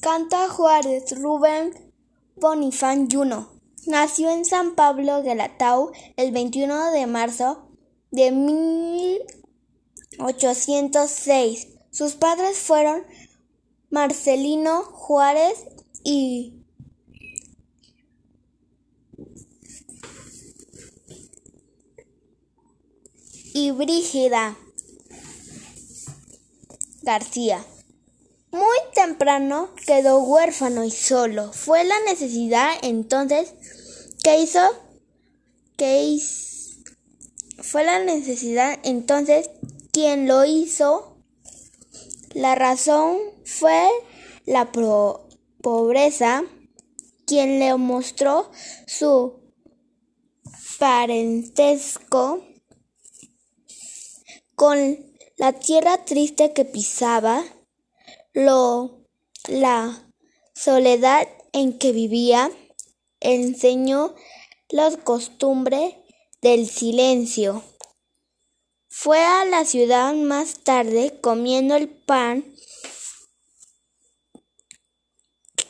Canta Juárez Rubén Bonifán Yuno. Nació en San Pablo de la Tau el 21 de marzo de 1806. Sus padres fueron Marcelino Juárez y y Brígida García. Muy temprano quedó huérfano y solo. Fue la necesidad entonces que hizo que hizo, fue la necesidad entonces quien lo hizo. La razón fue la pobreza quien le mostró su parentesco con la tierra triste que pisaba, lo, la soledad en que vivía, enseñó la costumbre del silencio. Fue a la ciudad más tarde comiendo el pan,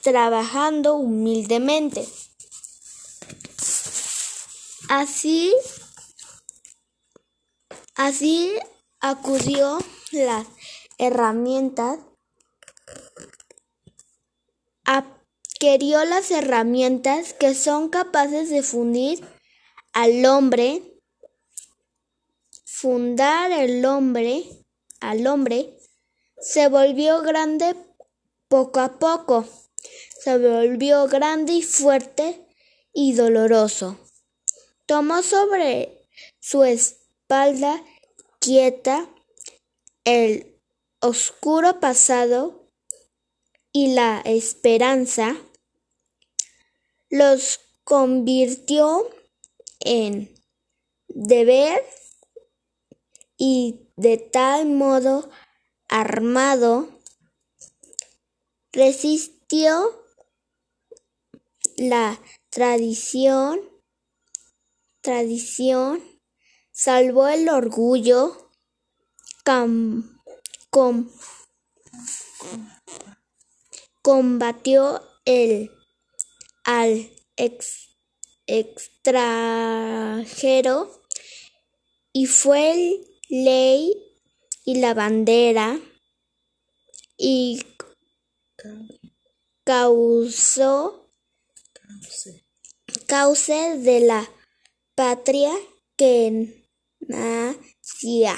trabajando humildemente. Así, así acudió las herramientas, adquirió las herramientas que son capaces de fundir al hombre, fundar el hombre, al hombre, se volvió grande poco a poco, se volvió grande y fuerte y doloroso. Tomó sobre su espalda quieta el oscuro pasado y la esperanza, los convirtió en deber y de tal modo armado resistió la tradición, tradición salvó el orgullo, combatió el al extranjero y fue el ley y la bandera y causó cauce de la patria que nacía.